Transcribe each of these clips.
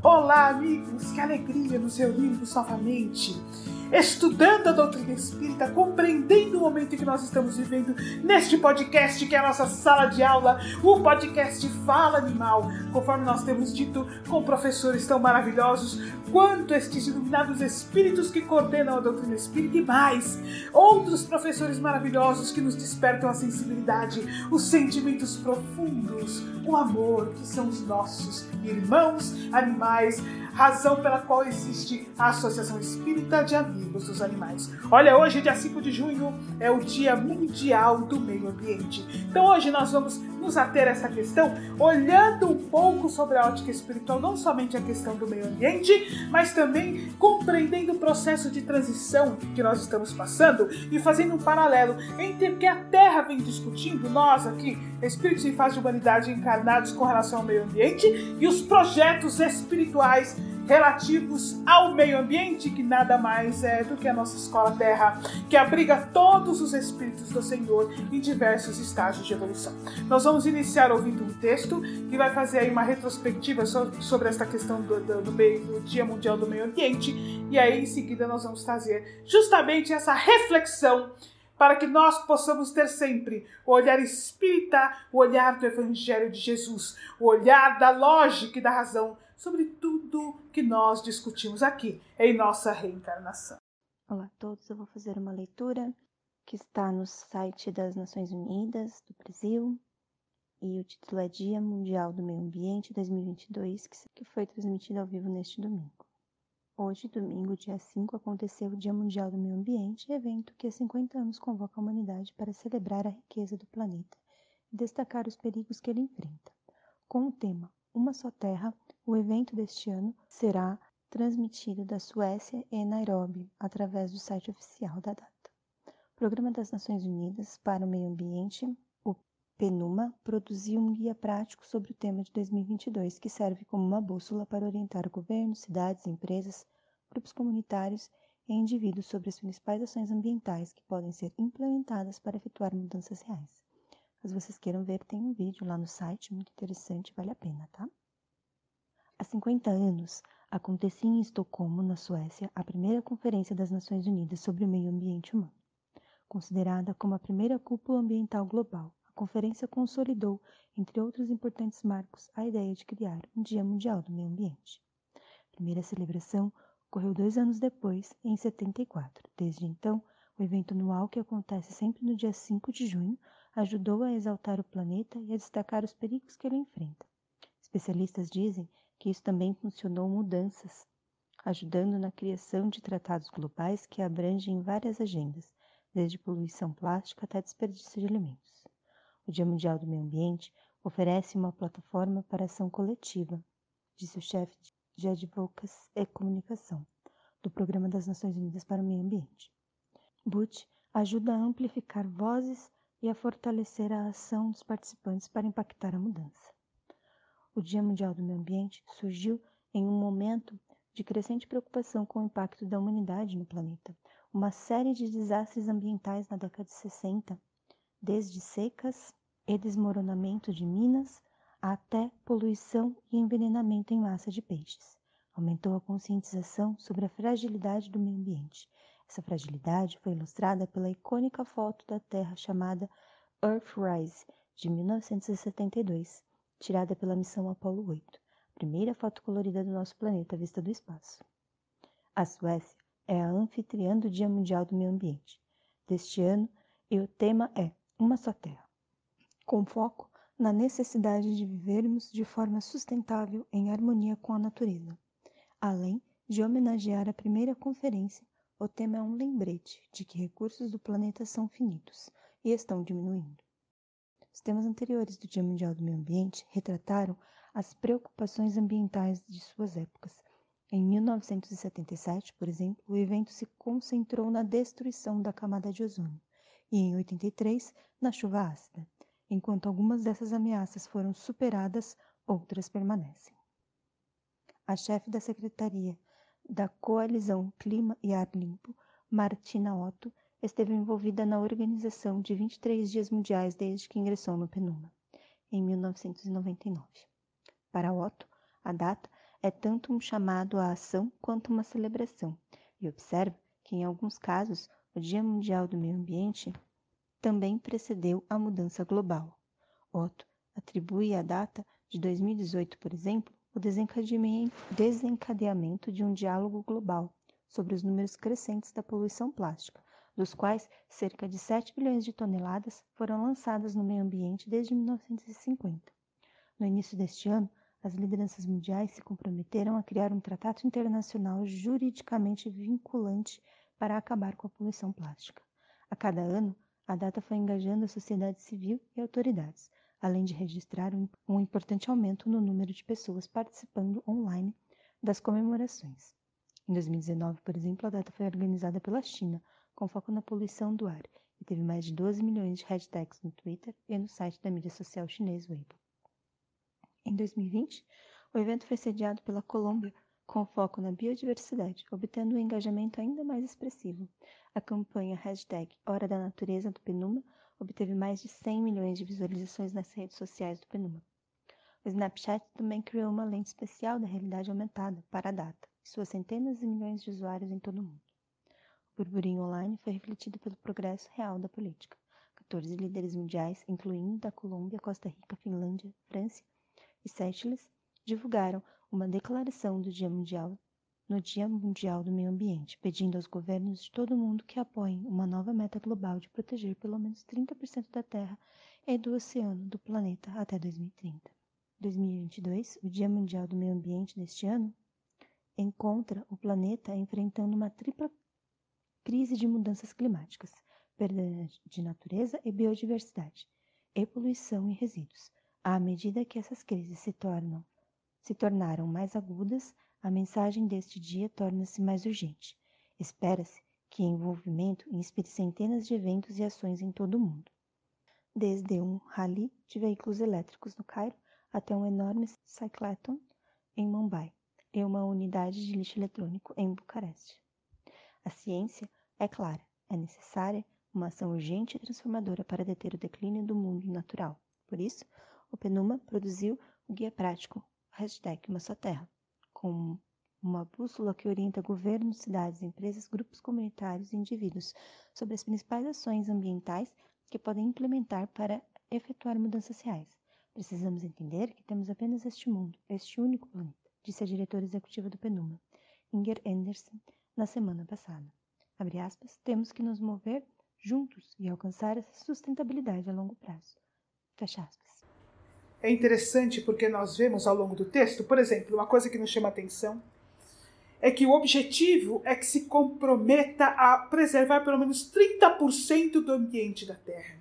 Olá, amigos, que alegria nos reunirmos novamente estudando a doutrina espírita, compreendendo o momento em que nós estamos vivendo neste podcast que é a nossa sala de aula, o podcast Fala Animal, conforme nós temos dito com professores tão maravilhosos quanto estes iluminados espíritos que coordenam a doutrina espírita e mais outros professores maravilhosos que nos despertam a sensibilidade, os sentimentos profundos, o amor que são os nossos irmãos animais razão pela qual existe a Associação Espírita de Amigos dos Animais. Olha, hoje, dia 5 de junho, é o Dia Mundial do Meio Ambiente. Então, hoje nós vamos nos ater a essa questão, olhando um pouco sobre a ótica espiritual, não somente a questão do meio ambiente, mas também compreendendo o processo de transição que nós estamos passando e fazendo um paralelo entre o que a Terra vem discutindo, nós aqui, espíritos em fase de humanidade encarnados com relação ao meio ambiente, e os projetos espirituais relativos ao meio ambiente, que nada mais é do que a nossa escola Terra, que abriga todos os espíritos do Senhor em diversos estágios de evolução. Nós vamos iniciar ouvindo um texto que vai fazer aí uma retrospectiva sobre esta questão do, do, do, meio, do Dia Mundial do Meio Ambiente, e aí em seguida nós vamos trazer justamente essa reflexão para que nós possamos ter sempre o olhar espírita, o olhar do Evangelho de Jesus, o olhar da lógica e da razão sobre tudo que nós discutimos aqui em nossa reencarnação. Olá a todos, eu vou fazer uma leitura que está no site das Nações Unidas do Brasil e o título é Dia Mundial do Meio Ambiente 2022, que foi transmitido ao vivo neste domingo. Hoje, domingo, dia 5, aconteceu o Dia Mundial do Meio Ambiente, evento que há 50 anos convoca a humanidade para celebrar a riqueza do planeta e destacar os perigos que ele enfrenta. Com o tema Uma Só Terra, o evento deste ano será transmitido da Suécia e Nairobi através do site oficial da data. O Programa das Nações Unidas para o Meio Ambiente, o PNUMA, produziu um guia prático sobre o tema de 2022 que serve como uma bússola para orientar governos, cidades, empresas, grupos comunitários e indivíduos sobre as principais ações ambientais que podem ser implementadas para efetuar mudanças reais. Caso vocês queiram ver, tem um vídeo lá no site, muito interessante, vale a pena, tá? Há 50 anos, acontecia em Estocolmo, na Suécia, a primeira Conferência das Nações Unidas sobre o Meio Ambiente Humano. Considerada como a primeira cúpula ambiental global, a conferência consolidou, entre outros importantes marcos, a ideia de criar um Dia Mundial do Meio Ambiente. A primeira celebração ocorreu dois anos depois, em 74. Desde então, o evento anual, que acontece sempre no dia 5 de junho, ajudou a exaltar o planeta e a destacar os perigos que ele enfrenta. Especialistas dizem que isso também funcionou mudanças, ajudando na criação de tratados globais que abrangem várias agendas, desde poluição plástica até desperdício de alimentos. O Dia Mundial do Meio Ambiente oferece uma plataforma para ação coletiva, disse o chefe de Advocacy e Comunicação do Programa das Nações Unidas para o Meio Ambiente. Butch ajuda a amplificar vozes e a fortalecer a ação dos participantes para impactar a mudança. O Dia Mundial do Meio Ambiente surgiu em um momento de crescente preocupação com o impacto da humanidade no planeta. Uma série de desastres ambientais na década de 60, desde secas e desmoronamento de minas até poluição e envenenamento em massa de peixes. Aumentou a conscientização sobre a fragilidade do meio ambiente. Essa fragilidade foi ilustrada pela icônica foto da Terra chamada Earthrise, de 1972, tirada pela missão Apollo 8, primeira foto colorida do nosso planeta vista do espaço. A Suécia é a anfitriã do Dia Mundial do Meio Ambiente deste ano e o tema é Uma Só Terra, com foco na necessidade de vivermos de forma sustentável em harmonia com a natureza. Além de homenagear a primeira conferência, o tema é um lembrete de que recursos do planeta são finitos e estão diminuindo. Os temas anteriores do Dia Mundial do Meio Ambiente retrataram as preocupações ambientais de suas épocas. Em 1977, por exemplo, o evento se concentrou na destruição da camada de ozônio e em 83 na chuva ácida. Enquanto algumas dessas ameaças foram superadas, outras permanecem. A chefe da Secretaria da Coalizão Clima e Ar Limpo, Martina Otto, esteve envolvida na organização de 23 Dias Mundiais desde que ingressou no PNUMA, em 1999. Para Otto, a data é tanto um chamado à ação quanto uma celebração, e observa que, em alguns casos, o Dia Mundial do Meio Ambiente também precedeu a mudança global. Otto atribui à data de 2018, por exemplo, o desencadeamento de um diálogo global sobre os números crescentes da poluição plástica, dos quais cerca de 7 bilhões de toneladas foram lançadas no meio ambiente desde 1950. No início deste ano, as lideranças mundiais se comprometeram a criar um tratado internacional juridicamente vinculante para acabar com a poluição plástica. A cada ano, a data foi engajando a sociedade civil e autoridades, além de registrar um, importante aumento no número de pessoas participando online das comemorações. Em 2019, por exemplo, a data foi organizada pela China, com foco na poluição do ar, e teve mais de 12 milhões de hashtags no Twitter e no site da mídia social chinês Weibo. Em 2020, o evento foi sediado pela Colômbia com foco na biodiversidade, obtendo um engajamento ainda mais expressivo. A campanha hashtag Hora da Natureza do Penuma obteve mais de 100 milhões de visualizações nas redes sociais do Penuma. O Snapchat também criou uma lente especial da realidade aumentada para a data, e suas centenas de milhões de usuários em todo o mundo. Burburinho online foi refletido pelo progresso real da política. 14 líderes mundiais, incluindo da Colômbia, Costa Rica, Finlândia, França e Seychelles, divulgaram uma declaração do Dia Mundial no Dia Mundial do Meio Ambiente, pedindo aos governos de todo o mundo que apoiem uma nova meta global de proteger pelo menos 30% da terra e do oceano do planeta até 2030. 2022, o Dia Mundial do Meio Ambiente deste ano, encontra o planeta enfrentando uma tripla crise de mudanças climáticas, perda de natureza e biodiversidade, e poluição e resíduos. À medida que essas crises se tornam se tornaram mais agudas, a mensagem deste dia torna-se mais urgente. Espera-se que o envolvimento inspire centenas de eventos e ações em todo o mundo. Desde um rally de veículos elétricos no Cairo até um enorme cyclathon em Mumbai e uma unidade de lixo eletrônico em Bucareste. A ciência é clara, é necessária uma ação urgente e transformadora para deter o declínio do mundo natural. Por isso, o PNUMA produziu o guia prático hashtag Uma Só Terra, com uma bússola que orienta governos, cidades, empresas, grupos comunitários e indivíduos sobre as principais ações ambientais que podem implementar para efetuar mudanças reais. Precisamos entender que temos apenas este mundo, este único planeta, disse a diretora executiva do PNUMA, Inger Andersen, na semana passada. Aspas, temos que nos mover juntos e alcançar essa sustentabilidade a longo prazo. Fecha aspas é interessante porque nós vemos ao longo do texto, por exemplo, uma coisa que nos chama atenção é que o objetivo é que se comprometa a preservar pelo menos 30% do ambiente da Terra.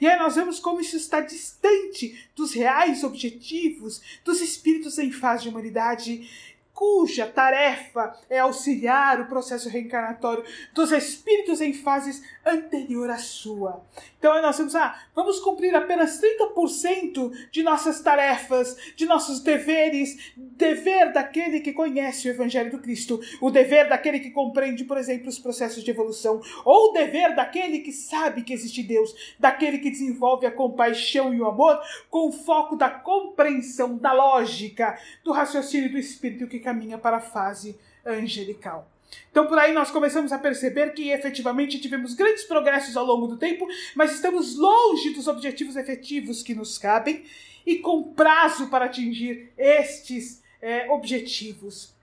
E aí nós vemos como isso está distante dos reais objetivos dos espíritos em fase de humanidade cuja tarefa é auxiliar o processo reencarnatório dos espíritos em fases anterior à sua. Então nós temos, ah, vamos cumprir apenas 30% de nossas tarefas, de nossos deveres, dever daquele que conhece o Evangelho do Cristo, o dever daquele que compreende, por exemplo, os processos de evolução, ou o dever daquele que sabe que existe Deus, daquele que desenvolve a compaixão e o amor com o foco da compreensão, da lógica, do raciocínio do espírito que caminha para a fase angelical. Então, por aí nós começamos a perceber que efetivamente tivemos grandes progressos ao longo do tempo, mas estamos longe dos objetivos efetivos que nos cabem e com prazo para atingir estes é, objetivos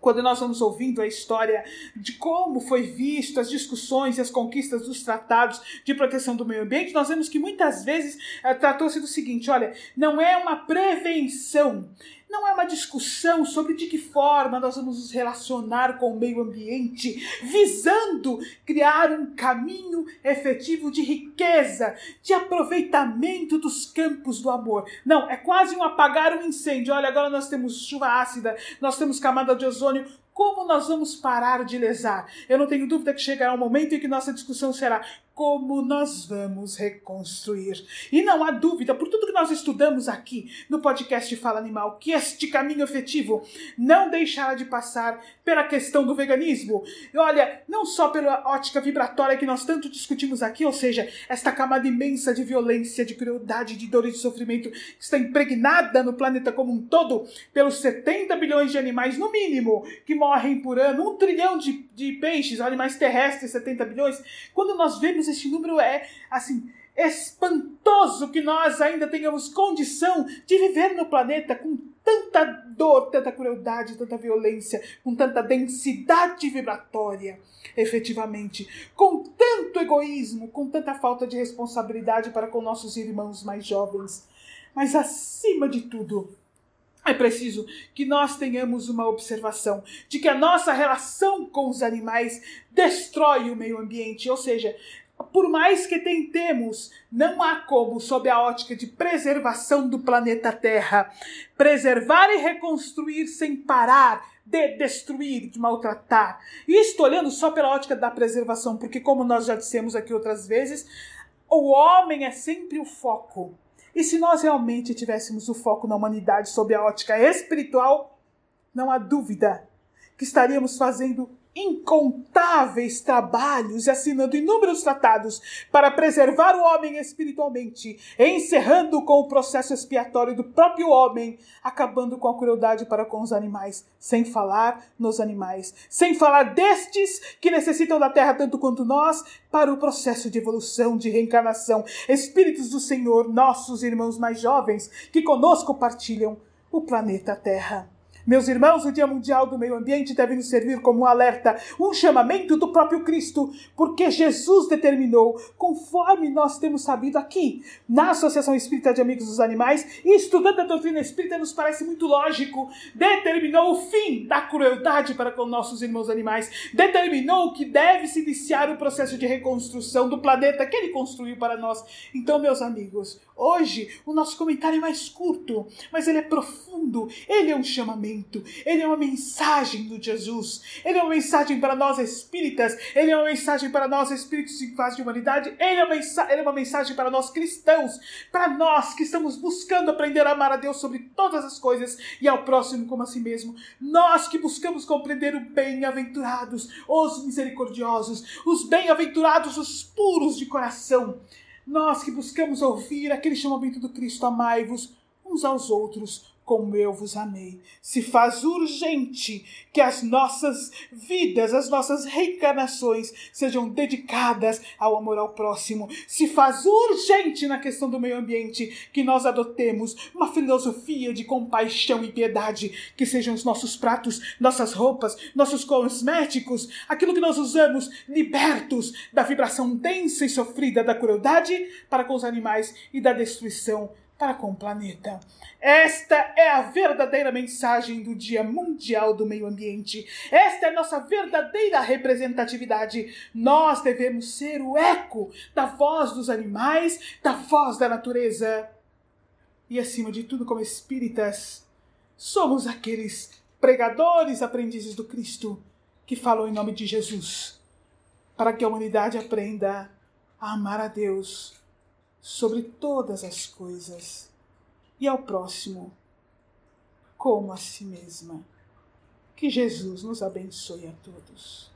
quando nós vamos ouvindo a história de como foi visto as discussões e as conquistas dos tratados de proteção do meio ambiente, nós vemos que muitas vezes é, tratou-se do seguinte: olha, não é uma prevenção, não é uma discussão sobre de que forma nós vamos nos relacionar com o meio ambiente, visando criar um caminho efetivo de riqueza, de aproveitamento dos campos do amor. Não, é quase um apagar um incêndio. Olha, agora nós temos chuva ácida, nós temos camada de ozônio. Como nós vamos parar de lesar? Eu não tenho dúvida que chegará um momento em que nossa discussão será como nós vamos reconstruir. E não há dúvida, por tudo que nós estudamos aqui no podcast Fala Animal, que este caminho efetivo não deixará de passar pela questão do veganismo. E olha, não só pela ótica vibratória que nós tanto discutimos aqui, ou seja, esta camada imensa de violência, de crueldade, de dor e de sofrimento que está impregnada no planeta como um todo pelos 70 bilhões de animais, no mínimo, que morrem por ano, um trilhão de, de peixes, animais terrestres, 70 bilhões. Quando nós vemos este número, é assim espantoso que nós ainda tenhamos condição de viver no planeta com tanta dor, tanta crueldade, tanta violência, com tanta densidade vibratória, efetivamente, com tanto egoísmo, com tanta falta de responsabilidade para com nossos irmãos mais jovens. Mas acima de tudo, é preciso que nós tenhamos uma observação de que a nossa relação com os animais destrói o meio ambiente, ou seja, por mais que tentemos, não há como, sob a ótica de preservação do planeta Terra, preservar e reconstruir sem parar de destruir, de maltratar. E estou olhando só pela ótica da preservação, porque, como nós já dissemos aqui outras vezes, o homem é sempre o foco. E se nós realmente tivéssemos o foco na humanidade sob a ótica espiritual, não há dúvida que estaríamos fazendo incontáveis trabalhos e assinando inúmeros tratados para preservar o homem espiritualmente, encerrando com o processo expiatório do próprio homem, acabando com a crueldade para com os animais, sem falar nos animais, sem falar destes que necessitam da terra tanto quanto nós para o processo de evolução, de reencarnação, espíritos do Senhor, nossos irmãos mais jovens, que conosco partilham o planeta Terra. Meus irmãos, o Dia Mundial do Meio Ambiente deve nos servir como um alerta, um chamamento do próprio Cristo, porque Jesus determinou, conforme nós temos sabido aqui, na Associação Espírita de Amigos dos Animais, e estudando a doutrina espírita nos parece muito lógico, determinou o fim da crueldade para com nossos irmãos animais, determinou que deve se iniciar o processo de reconstrução do planeta que ele construiu para nós. Então, meus amigos, hoje o nosso comentário é mais curto, mas ele é profundo, ele é um chamamento ele é uma mensagem do Jesus, ele é uma mensagem para nós espíritas, ele é uma mensagem para nós espíritos em fase de humanidade, ele é, uma ele é uma mensagem para nós cristãos, para nós que estamos buscando aprender a amar a Deus sobre todas as coisas e ao próximo como a si mesmo, nós que buscamos compreender o bem-aventurados, os misericordiosos, os bem-aventurados, os puros de coração, nós que buscamos ouvir aquele chamamento do Cristo, amai-vos uns aos outros, como eu vos amei. Se faz urgente que as nossas vidas, as nossas reencarnações sejam dedicadas ao amor ao próximo. Se faz urgente na questão do meio ambiente que nós adotemos uma filosofia de compaixão e piedade, que sejam os nossos pratos, nossas roupas, nossos cosméticos, aquilo que nós usamos libertos da vibração densa e sofrida da crueldade para com os animais e da destruição para com o planeta. Esta é a verdadeira mensagem do Dia Mundial do Meio Ambiente. Esta é a nossa verdadeira representatividade. Nós devemos ser o eco da voz dos animais, da voz da natureza. E acima de tudo, como espíritas, somos aqueles pregadores, aprendizes do Cristo que falam em nome de Jesus, para que a humanidade aprenda a amar a Deus sobre todas as coisas e ao próximo como a si mesma. Que Jesus nos abençoe a todos.